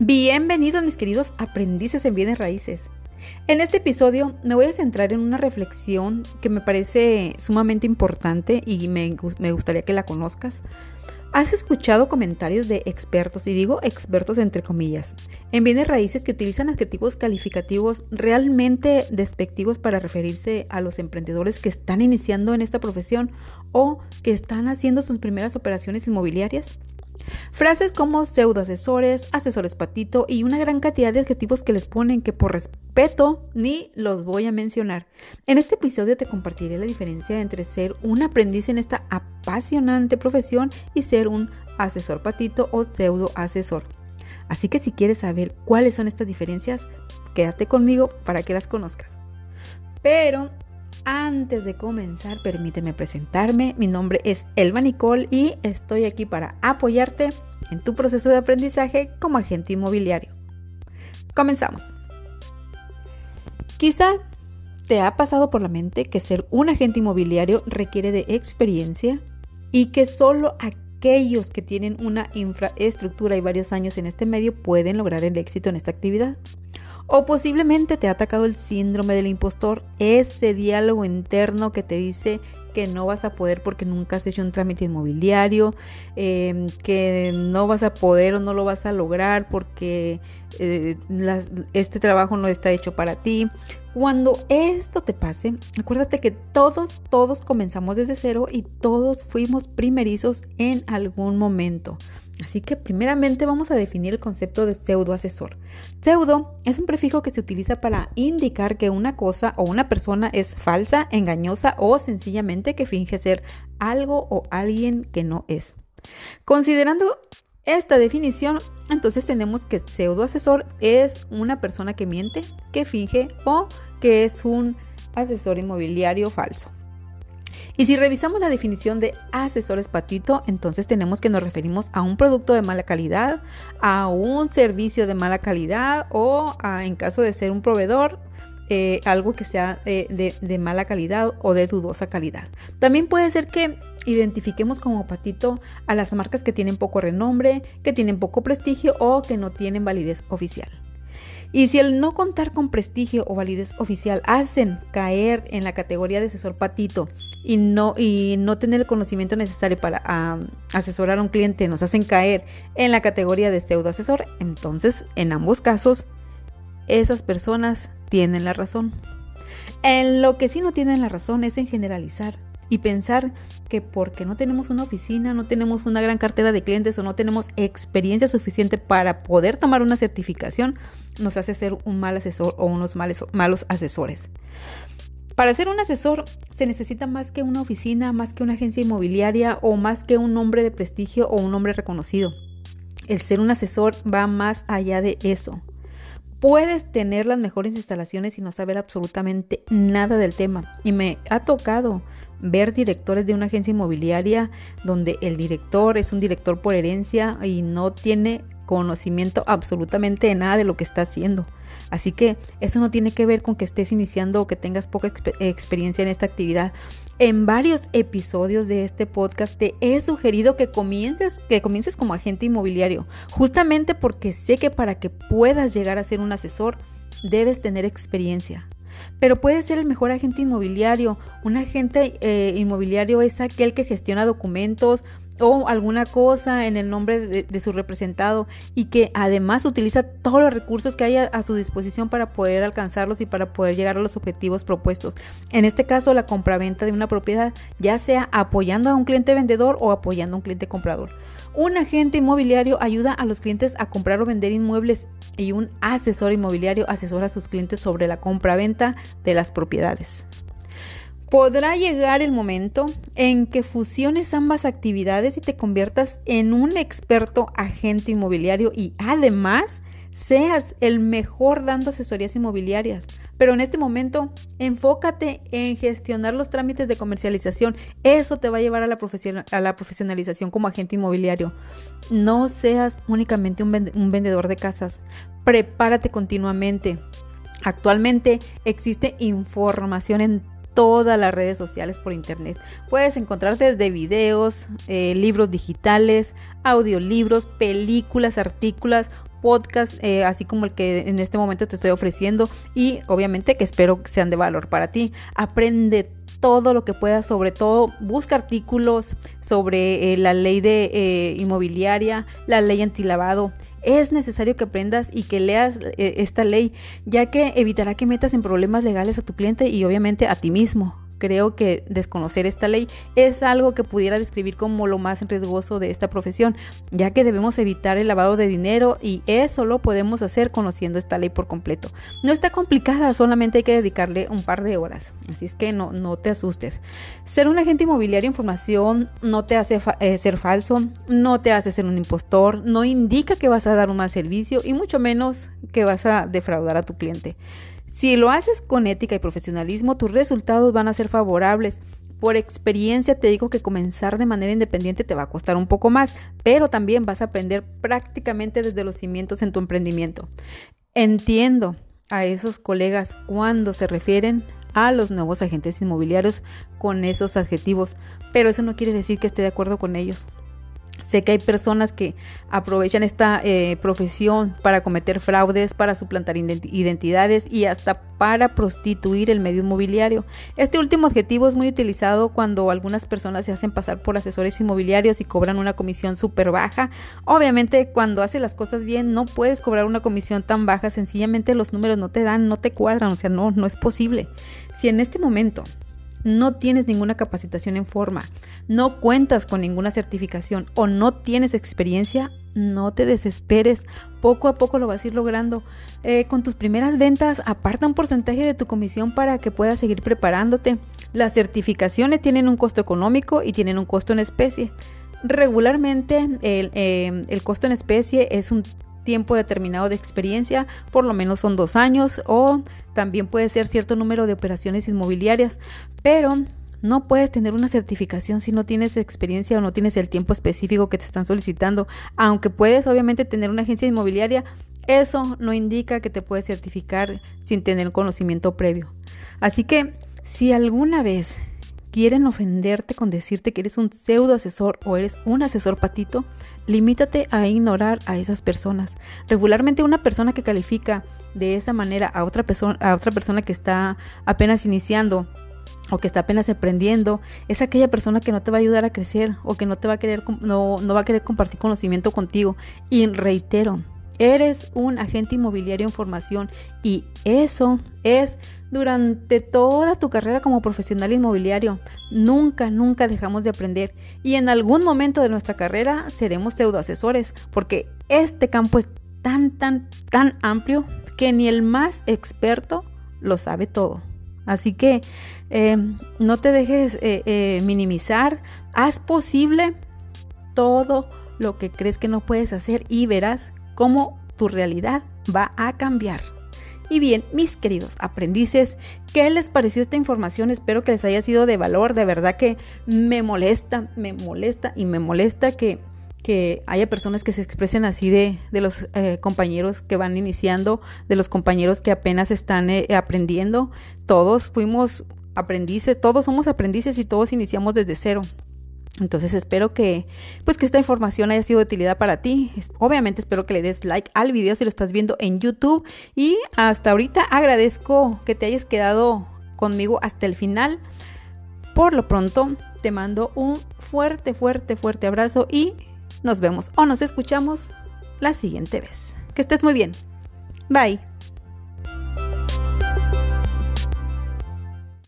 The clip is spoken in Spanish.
Bienvenidos mis queridos aprendices en bienes raíces. En este episodio me voy a centrar en una reflexión que me parece sumamente importante y me, me, gustaría que la conozcas. ¿Has escuchado comentarios de expertos, y digo expertos entre comillas, en bienes raíces que utilizan adjetivos calificativos realmente despectivos para referirse a los emprendedores que están iniciando en esta profesión o que están haciendo sus primeras operaciones inmobiliarias? Frases como pseudo asesores, patito y una gran cantidad de adjetivos que les ponen que por respeto ni los voy a mencionar. En este episodio te compartiré la diferencia entre ser un aprendiz en esta apasionante profesión y ser un asesor patito o pseudo asesor. Así que si quieres saber cuáles son estas diferencias, quédate conmigo para que las conozcas. Pero antes de comenzar, permíteme presentarme. Mi nombre es Elba Nicole y estoy aquí para apoyarte en tu proceso de aprendizaje como agente inmobiliario. Comenzamos. Quizá te ha pasado por la mente que ser un agente inmobiliario requiere de experiencia y que solo aquellos que tienen una infraestructura y varios años en este medio pueden lograr el éxito en esta actividad. O posiblemente te ha atacado el síndrome del impostor, ese diálogo interno que te dice que no vas a poder porque nunca has hecho un trámite inmobiliario, em, que no vas a poder o no lo vas a lograr porque eh, este trabajo no está hecho para ti. Cuando esto te pase, acuérdate que todos, todos comenzamos desde cero y todos fuimos primerizos en algún momento. Así que primeramente vamos a definir el concepto de pseudo asesor. Pseudo es un prefijo que se utiliza para indicar que una cosa o una persona es falsa, engañosa o sencillamente que finge ser algo o alguien que no es. Considerando esta definición, entonces tenemos que pseudo asesor es una persona que miente, que finge o que es un asesor inmobiliario falso. Y si revisamos la definición de asesores patito, entonces tenemos que nos referimos a un producto de mala calidad, a un servicio de mala calidad o en caso de ser un proveedor, eh, algo que sea de, de, mala calidad o de dudosa calidad. También puede ser que identifiquemos como patito a las marcas que tienen poco renombre, que tienen poco prestigio o que no tienen validez oficial. Y si el no contar con prestigio o validez oficial hacen caer en la categoría de asesor patito y no, y no tener el conocimiento necesario para asesorar a un cliente, nos hacen caer en la categoría de pseudo asesor, entonces en ambos casos esas personas tienen la razón. En lo que sí no tienen la razón es en generalizar y pensar que porque no tenemos una oficina, no tenemos una gran cartera de clientes o no tenemos experiencia suficiente para poder tomar una certificación, nos hace ser un mal asesor o unos malos asesores. Para ser un asesor se necesita más que una oficina, más que una agencia inmobiliaria o más que un nombre de prestigio o un nombre reconocido. El ser un asesor va más allá de eso. Puedes tener las mejores instalaciones y no saber absolutamente nada del tema. Y me ha tocado ver directores de una agencia inmobiliaria donde el director es un director por herencia y no tiene conocimiento absolutamente de nada de lo que está haciendo. Así que eso no tiene que ver con que estés iniciando o que tengas poca experiencia en esta actividad. En varios episodios de este podcast te he sugerido que comiences, que comiences como agente inmobiliario, justamente porque sé que para que puedas llegar a ser un asesor debes tener experiencia. Pero puede ser el mejor agente inmobiliario. Un agente eh, inmobiliario es aquel que gestiona documentos o alguna cosa en el nombre de, su representado y que además utiliza todos los recursos que hay a, su disposición para poder alcanzarlos y para poder llegar a los objetivos propuestos. En este caso, la compraventa de una propiedad, ya sea apoyando a un cliente vendedor o apoyando a un cliente comprador. Un agente inmobiliario ayuda a los clientes a comprar o vender inmuebles y un asesor inmobiliario asesora a sus clientes sobre la compraventa de las propiedades. Podrá llegar el momento en que fusiones ambas actividades y te conviertas en un experto agente inmobiliario y además seas el mejor dando asesorías inmobiliarias. Pero en este momento, enfócate en gestionar los trámites de comercialización. Eso te va a llevar a la, a la profesionalización como agente inmobiliario. No seas únicamente un, un vendedor de casas. Prepárate continuamente. Actualmente existe información en todas las redes sociales por internet. Puedes encontrar desde videos, eh, libros digitales, audiolibros, películas, artículos, podcasts, eh, así como el que en este momento te estoy ofreciendo y obviamente que espero que sean de valor para ti. Aprende todo lo que puedas, sobre todo busca artículos sobre eh, la ley de eh, inmobiliaria, la ley antilavado. Es necesario que aprendas y que leas esta ley, ya que evitará que metas en problemas legales a tu cliente y obviamente a ti mismo. Creo que desconocer esta ley es algo que pudiera describir como lo más riesgoso de esta profesión, ya que debemos evitar el lavado de dinero y eso lo podemos hacer conociendo esta ley por completo. No está complicada, solamente hay que dedicarle un par de horas, así es que no, no te asustes. Ser un agente inmobiliario en formación no te hace eh, ser falso, no te hace ser un impostor, no indica que vas a dar un mal servicio y mucho menos que vas a defraudar a tu cliente. Si lo haces con ética y profesionalismo, tus resultados van a ser favorables. Por experiencia te digo que comenzar de manera independiente te va a costar un poco más, pero también vas a aprender prácticamente desde los cimientos en tu emprendimiento. Entiendo a esos colegas cuando se refieren a los nuevos agentes inmobiliarios con esos adjetivos, pero eso no quiere decir que esté de acuerdo con ellos. Sé que hay personas que aprovechan esta eh, profesión para cometer fraudes, para suplantar identidades y hasta para prostituir el medio inmobiliario. Este último objetivo es muy utilizado cuando algunas personas se hacen pasar por asesores inmobiliarios y cobran una comisión súper baja. Obviamente cuando haces las cosas bien no puedes cobrar una comisión tan baja, sencillamente los números no te dan, no te cuadran, o sea, no, no es posible. Si en este momento no tienes ninguna capacitación en forma, no cuentas con ninguna certificación o no tienes experiencia, no te desesperes. Poco a poco lo vas a ir logrando. Eh, con tus primeras ventas, aparta un porcentaje de tu comisión para que puedas seguir preparándote. Las certificaciones tienen un costo económico y tienen un costo en especie. Regularmente el, eh, el costo en especie es un tiempo determinado de experiencia, por lo menos son dos años o también puede ser cierto número de operaciones inmobiliarias, pero no puedes tener una certificación si no tienes experiencia o no tienes el tiempo específico que te están solicitando, aunque puedes obviamente tener una agencia inmobiliaria. Eso no indica que te puedes certificar sin tener conocimiento previo. Así que si alguna vez quieren ofenderte con decirte que eres un pseudo asesor o eres un asesor patito, limítate a ignorar a esas personas. Regularmente una persona que califica de esa manera a otra, persona, a otra persona que está apenas iniciando o que está apenas aprendiendo, es aquella persona que no te va a ayudar a crecer o que no te va a querer no, no va a querer compartir conocimiento contigo. Y reitero, Eres un agente inmobiliario en formación y eso es durante toda tu carrera como profesional inmobiliario. Nunca, nunca dejamos de aprender y en algún momento de nuestra carrera seremos pseudoasesores porque este campo es tan, tan, tan amplio que ni el más experto lo sabe todo. Así que eh, no te dejes eh, eh, minimizar, haz posible todo lo que crees que no puedes hacer y verás cómo tu realidad va a cambiar. Y bien, mis queridos aprendices, ¿qué les pareció esta información? Espero que les haya sido de valor. De verdad que me molesta, me molesta y me molesta que, que haya personas que se expresen así de, de los eh, compañeros que van iniciando, de los compañeros que apenas están eh, aprendiendo. Todos fuimos aprendices, todos somos aprendices y todos iniciamos desde cero. Entonces espero que pues que esta información haya sido de utilidad para ti. Obviamente espero que le des like al video si lo estás viendo en YouTube y hasta ahorita agradezco que te hayas quedado conmigo hasta el final. Por lo pronto te mando un fuerte fuerte fuerte abrazo y nos vemos o nos escuchamos la siguiente vez. Que estés muy bien. Bye.